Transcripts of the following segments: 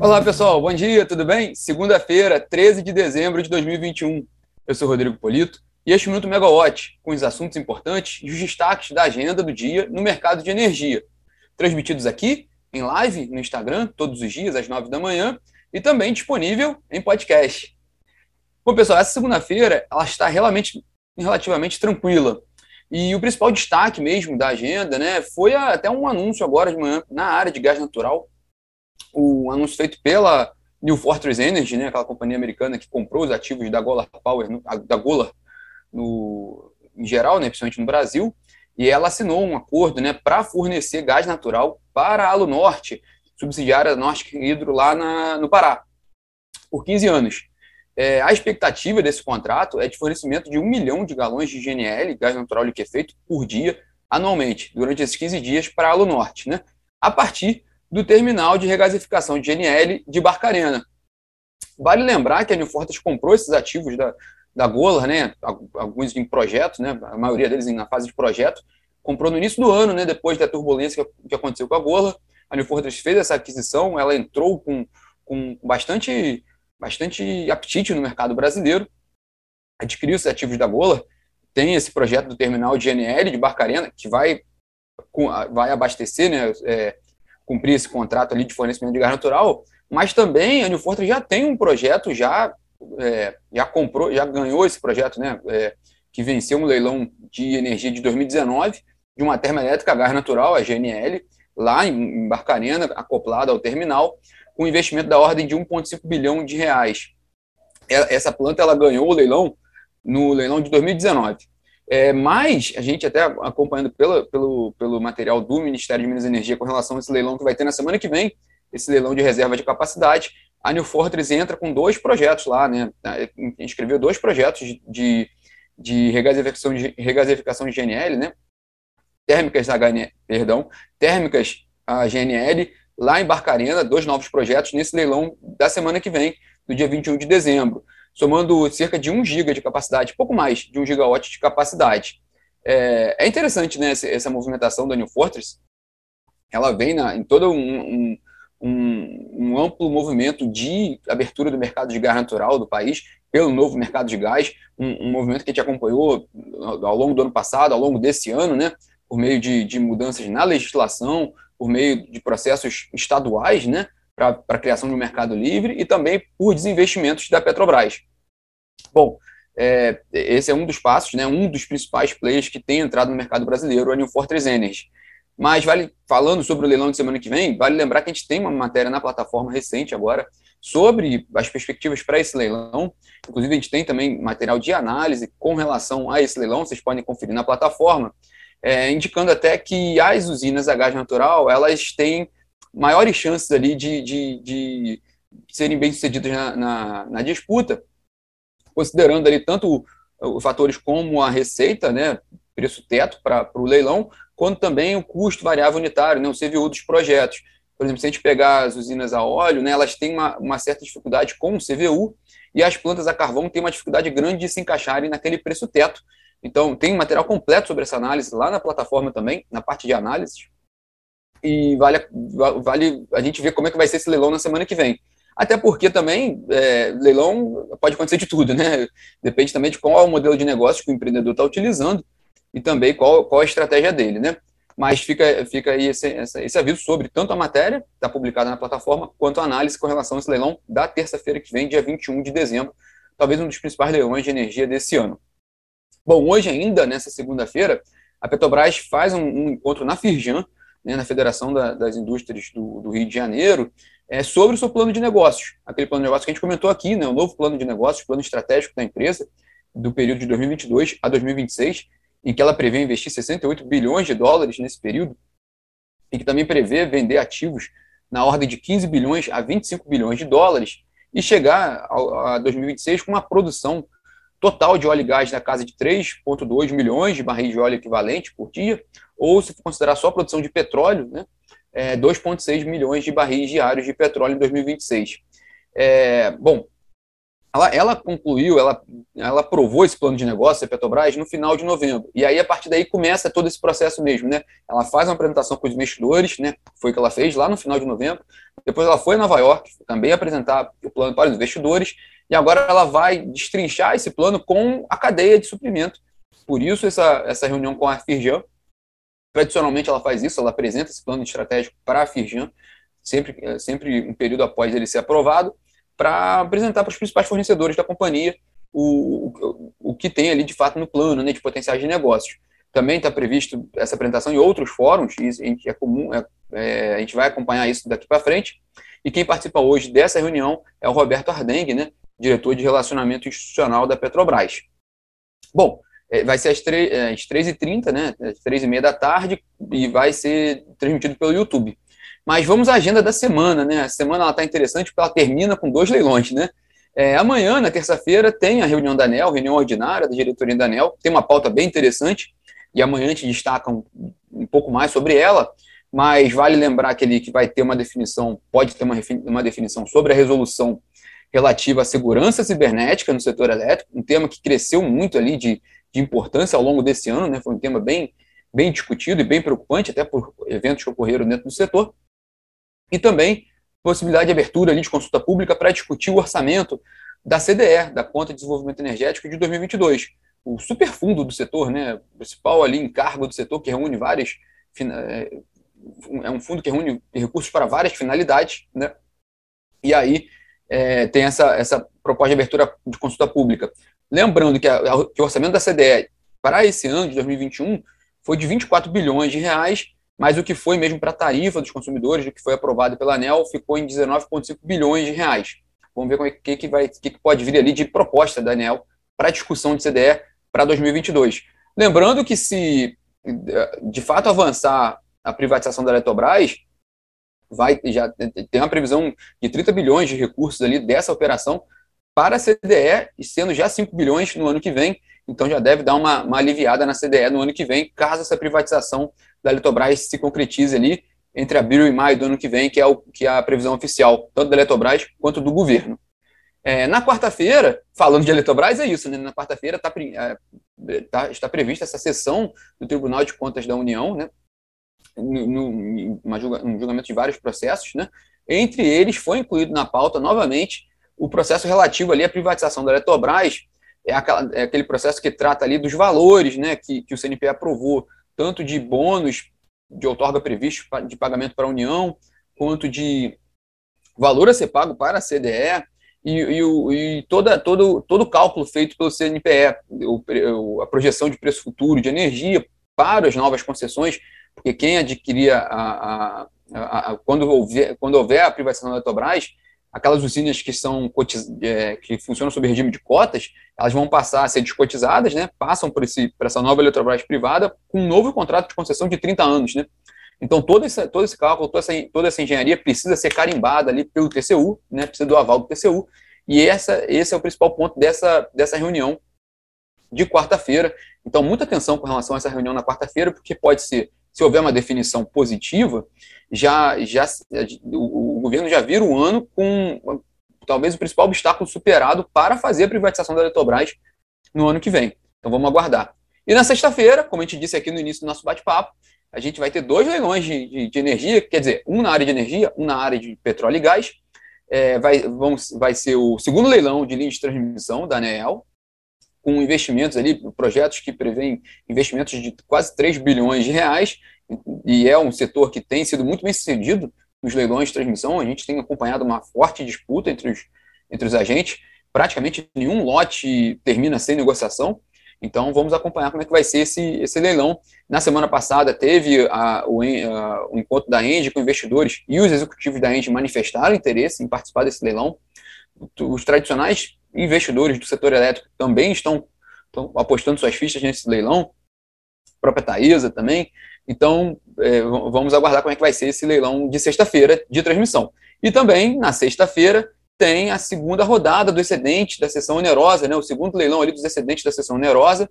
Olá, pessoal. Bom dia, tudo bem? Segunda-feira, 13 de dezembro de 2021. Eu sou Rodrigo Polito e este Minuto Megawatt, com os assuntos importantes e os destaques da agenda do dia no mercado de energia. Transmitidos aqui, em live, no Instagram, todos os dias, às 9 da manhã, e também disponível em podcast. Bom, pessoal, essa segunda-feira ela está relativamente, relativamente tranquila. E o principal destaque mesmo da agenda né, foi até um anúncio agora de manhã na área de gás natural o anúncio feito pela New Fortress Energy, né, aquela companhia americana que comprou os ativos da Golar Power, da Golar, no, em geral, né, principalmente no Brasil, e ela assinou um acordo né, para fornecer gás natural para a Alunorte, subsidiária da Norte Hidro lá na, no Pará, por 15 anos. É, a expectativa desse contrato é de fornecimento de um milhão de galões de GNL, gás natural liquefeito, por dia, anualmente, durante esses 15 dias para a Alunorte, né, a partir do terminal de regasificação de GNL de Barcarena. Vale lembrar que a New Fortress comprou esses ativos da, da Golar, né, alguns em projeto, né, a maioria deles na fase de projeto, comprou no início do ano, né, depois da turbulência que aconteceu com a Golar. A New Fortress fez essa aquisição, ela entrou com, com bastante, bastante apetite no mercado brasileiro, adquiriu esses ativos da Golar, tem esse projeto do terminal de GNL de Barcarena, que vai, vai abastecer né, é, cumprir esse contrato ali de fornecimento de gás natural, mas também a New Fortress já tem um projeto, já, é, já comprou, já ganhou esse projeto, né, é, que venceu um leilão de energia de 2019, de uma termoelétrica a gás natural, a GNL, lá em Barcarena, acoplada ao terminal, com investimento da ordem de 1,5 bilhão de reais. Essa planta ela ganhou o leilão no leilão de 2019. É, mas a gente até acompanhando pela, pelo, pelo material do Ministério de Minas e Energia com relação a esse leilão que vai ter na semana que vem, esse leilão de reserva de capacidade, a New Fortress entra com dois projetos lá, né? Inscreveu dois projetos de, de regasificação de regasificação de GNL, né? Térmicas HN, perdão, térmicas a GNL lá em Barcarena, dois novos projetos nesse leilão da semana que vem, no dia 21 de dezembro somando cerca de 1 giga de capacidade, pouco mais de 1 gigawatt de capacidade. É, é interessante né, essa, movimentação da New Fortress, ela vem na, em todo um, um, um, um, amplo movimento de abertura do mercado de gás natural do país, pelo novo mercado de gás, um, movimento que a gente acompanhou ao longo do ano passado, ao longo desse ano, né, por meio de, de mudanças na legislação, por meio de processos estaduais, né, para a criação de um mercado livre e também por desinvestimentos da Petrobras. Bom, é, esse é um dos passos, né, um dos principais players que tem entrado no mercado brasileiro, a New Fortress Energy. Mas vale, falando sobre o leilão de semana que vem, vale lembrar que a gente tem uma matéria na plataforma recente agora sobre as perspectivas para esse leilão. Inclusive, a gente tem também material de análise com relação a esse leilão, vocês podem conferir na plataforma, é, indicando até que as usinas a gás natural, elas têm maiores chances ali de, de, de serem bem-sucedidas na, na, na disputa, considerando ali tanto os fatores como a receita, né, preço teto para o leilão, quanto também o custo variável unitário, né, o CVU dos projetos. Por exemplo, se a gente pegar as usinas a óleo, né, elas têm uma, uma certa dificuldade com o CVU e as plantas a carvão têm uma dificuldade grande de se encaixarem naquele preço teto. Então, tem material completo sobre essa análise lá na plataforma também, na parte de análise. E vale, vale a gente ver como é que vai ser esse leilão na semana que vem. Até porque também, é, leilão pode acontecer de tudo, né? Depende também de qual é o modelo de negócio que o empreendedor está utilizando e também qual, qual a estratégia dele, né? Mas fica, fica aí esse, esse aviso sobre tanto a matéria, está publicada na plataforma, quanto a análise com relação a esse leilão da terça-feira que vem, dia 21 de dezembro, talvez um dos principais leilões de energia desse ano. Bom, hoje ainda, nessa segunda-feira, a Petrobras faz um, um encontro na Firjan, né, na Federação da, das Indústrias do, do Rio de Janeiro, é, sobre o seu plano de negócios. Aquele plano de negócios que a gente comentou aqui, né, o novo plano de negócios, plano estratégico da empresa, do período de 2022 a 2026, em que ela prevê investir 68 bilhões de dólares nesse período, e que também prevê vender ativos na ordem de 15 bilhões a 25 bilhões de dólares, e chegar a, a 2026 com uma produção total de óleo e gás na casa de 3,2 milhões de barris de óleo equivalente por dia, ou se considerar só a produção de petróleo, né, é, 2,6 milhões de barris diários de petróleo em 2026. É, bom, ela, ela concluiu, ela, ela aprovou esse plano de negócio da Petrobras no final de novembro. E aí, a partir daí, começa todo esse processo mesmo, né? Ela faz uma apresentação com os investidores, né? Foi o que ela fez lá no final de novembro. Depois ela foi a Nova York, também apresentar o plano para os investidores. E agora ela vai destrinchar esse plano com a cadeia de suprimento. Por isso, essa, essa reunião com a Firjan. Tradicionalmente, ela faz isso, ela apresenta esse plano estratégico para a Firjan, sempre, sempre um período após ele ser aprovado para apresentar para os principais fornecedores da companhia o, o, o que tem ali de fato no plano né, de potenciais de negócios. Também está previsto essa apresentação em outros fóruns, e é comum, é, é, a gente vai acompanhar isso daqui para frente. E quem participa hoje dessa reunião é o Roberto Ardengue, né, diretor de relacionamento institucional da Petrobras. Bom, é, vai ser às, é, às 3h30, né, às 3h30 da tarde, e vai ser transmitido pelo YouTube. Mas vamos à agenda da semana, né? A semana ela está interessante porque ela termina com dois leilões, né? É, amanhã, na terça-feira, tem a reunião da ANEL, reunião ordinária da diretoria da ANEL, tem uma pauta bem interessante, e amanhã a gente destaca um, um pouco mais sobre ela, mas vale lembrar que, ele, que vai ter uma definição, pode ter uma, uma definição sobre a resolução relativa à segurança cibernética no setor elétrico, um tema que cresceu muito ali de, de importância ao longo desse ano, né? Foi um tema bem, bem discutido e bem preocupante, até por eventos que ocorreram dentro do setor e também possibilidade de abertura ali de consulta pública para discutir o orçamento da CDE, da Conta de Desenvolvimento Energético de 2022. O superfundo do setor, né, principal ali encargo do setor, que reúne várias. É, é um fundo que reúne recursos para várias finalidades, né? E aí é, tem essa, essa proposta de abertura de consulta pública. Lembrando que, a, que o orçamento da CDE para esse ano de 2021 foi de 24 bilhões de reais mas o que foi mesmo para a tarifa dos consumidores, o que foi aprovado pela ANEL, ficou em 19,5 bilhões de reais. Vamos ver o é que, que, vai, que, que pode vir ali de proposta da ANEL para discussão de CDE para 2022. Lembrando que se de fato avançar a privatização da Eletrobras, vai já tem uma previsão de 30 bilhões de recursos ali dessa operação para a CDE, e sendo já 5 bilhões no ano que vem, então já deve dar uma, uma aliviada na CDE no ano que vem, caso essa privatização da Eletrobras se concretize ali entre abril e maio do ano que vem, que é, o, que é a previsão oficial, tanto da Eletrobras quanto do governo. É, na quarta-feira, falando de Eletrobras, é isso, né? Na quarta-feira tá, é, tá, está prevista essa sessão do Tribunal de Contas da União, né? No, no, uma julga, um julgamento de vários processos, né? Entre eles foi incluído na pauta novamente o processo relativo ali à privatização da Eletrobras, é, aquela, é aquele processo que trata ali dos valores, né? Que, que o CNP aprovou tanto de bônus de outorga previsto de pagamento para a União, quanto de valor a ser pago para a CDE, e, e, e toda, todo, todo o cálculo feito pelo CNPE, o, a projeção de preço futuro de energia para as novas concessões, porque quem adquiria a, a, a, a quando, houver, quando houver a privatização da Eletrobras, aquelas usinas que são é, que funcionam sob regime de cotas, elas vão passar a ser descotizadas, né? Passam por, esse, por essa nova Eletrobras privada com um novo contrato de concessão de 30 anos, né? Então, todo esse, todo esse cálculo, toda essa, toda essa engenharia precisa ser carimbada ali pelo TCU, né? Precisa do aval do TCU. E essa, esse é o principal ponto dessa, dessa reunião de quarta-feira. Então, muita atenção com relação a essa reunião na quarta-feira, porque pode ser, se houver uma definição positiva, já, já o, o governo já vira o ano com talvez o principal obstáculo superado para fazer a privatização da Eletrobras no ano que vem. Então vamos aguardar. E na sexta-feira, como a gente disse aqui no início do nosso bate-papo, a gente vai ter dois leilões de, de, de, energia, quer dizer, um na área de energia, um na área de petróleo e gás. É, vai, vamos, vai ser o segundo leilão de linha de transmissão da ANEEL, com investimentos ali, projetos que prevêem investimentos de quase 3 bilhões de reais, e é um setor que tem sido muito bem sucedido nos leilões de transmissão. A gente tem acompanhado uma forte disputa entre os, entre os agentes. Praticamente nenhum lote termina sem negociação. Então, vamos acompanhar como é que vai ser esse, esse leilão. Na semana passada, teve a, o, a, o encontro da Engie com investidores e os executivos da Engie manifestaram interesse em participar desse leilão. Os tradicionais investidores do setor elétrico também estão, estão apostando suas fichas nesse leilão. A própria Taesa também. Então, é, vamos aguardar como é que vai ser esse leilão de sexta-feira de transmissão. E também, na sexta-feira, tem a segunda rodada do excedente da sessão onerosa, né, o segundo leilão ali dos excedentes da sessão onerosa,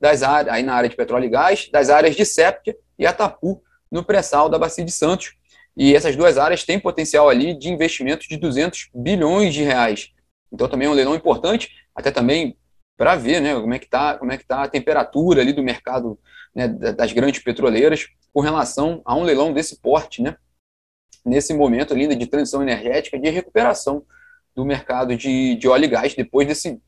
das áreas, aí na área de petróleo e gás, das áreas de Sépia e Atapu, no pré-sal da Bacia de Santos. E essas duas áreas têm potencial ali de investimento de 200 bilhões de reais. Então também é um leilão importante, até também para ver né, como é que está é que tá a temperatura ali do mercado né, das grandes petroleiras com relação a um leilão desse porte, né, nesse momento ali de transição energética, de recuperação do mercado de, de óleo e gás, depois desse,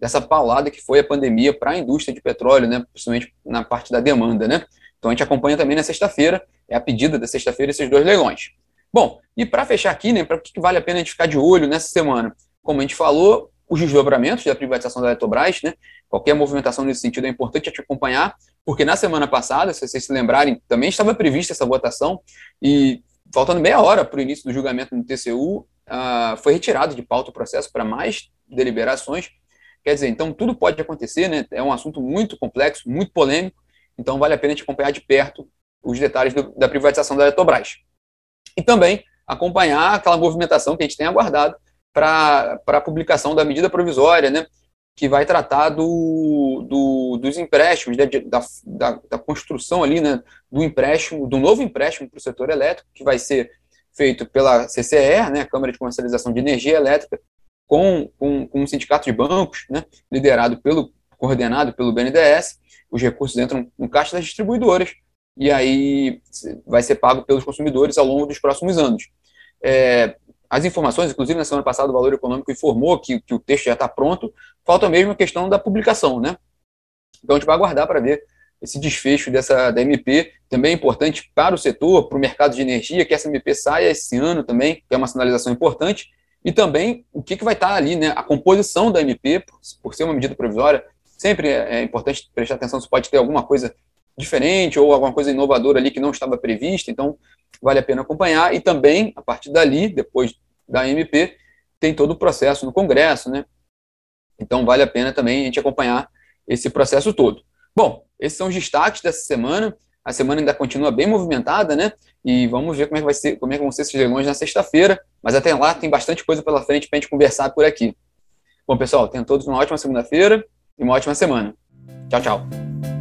dessa paulada que foi a pandemia para a indústria de petróleo, né, principalmente na parte da demanda. Né? Então a gente acompanha também na sexta-feira, é a pedida da sexta-feira, esses dois leilões. Bom, e para fechar aqui, né, para o que vale a pena a gente ficar de olho nessa semana? Como a gente falou, os desdobramentos da privatização da Eletrobras, né? Qualquer movimentação nesse sentido é importante a te acompanhar, porque na semana passada, se vocês se lembrarem, também estava prevista essa votação e faltando meia hora para o início do julgamento no TCU, uh, ah, foi retirado de pauta o processo para mais deliberações. Quer dizer, então tudo pode acontecer, né? É um assunto muito complexo, muito polêmico, então vale a pena gente acompanhar de perto os detalhes do, da privatização da Eletrobras. E também acompanhar aquela movimentação que a gente tem aguardado para a publicação da medida provisória, né, que vai tratar do, do dos empréstimos, né, da, da, da, construção ali, né, do empréstimo, do novo empréstimo para o setor elétrico, que vai ser feito pela CCE, né, Câmara de Comercialização de Energia Elétrica, com, com, com um sindicato de bancos, né, liderado pelo, coordenado pelo BNDES, os recursos entram no caixa das distribuidoras, e aí vai ser pago pelos consumidores ao longo dos próximos anos. É, as informações, inclusive na semana passada o Valor Econômico informou que, que o texto já está pronto, falta mesmo a questão da publicação, né? Então a gente vai aguardar para ver esse desfecho dessa da MP, também é importante para o setor, para o mercado de energia, que essa MP saia esse ano também, que é uma sinalização importante, e também o que, que vai estar tá ali, né? A composição da MP, por, por ser uma medida provisória, sempre é, é importante prestar atenção se pode ter alguma coisa diferente ou alguma coisa inovadora ali que não estava prevista, então vale a pena acompanhar. E também, a partir dali, depois da MP, tem todo o processo no Congresso, né? Então vale a pena também a gente acompanhar esse processo todo. Bom, esses são os destaques dessa semana. A semana ainda continua bem movimentada, né? E vamos ver como é que vai ser, como é que vão ser esses leilões na sexta-feira. Mas até lá tem bastante coisa pela frente para a gente conversar por aqui. Bom, pessoal, tenham todos uma ótima segunda-feira e uma ótima semana. Tchau, tchau.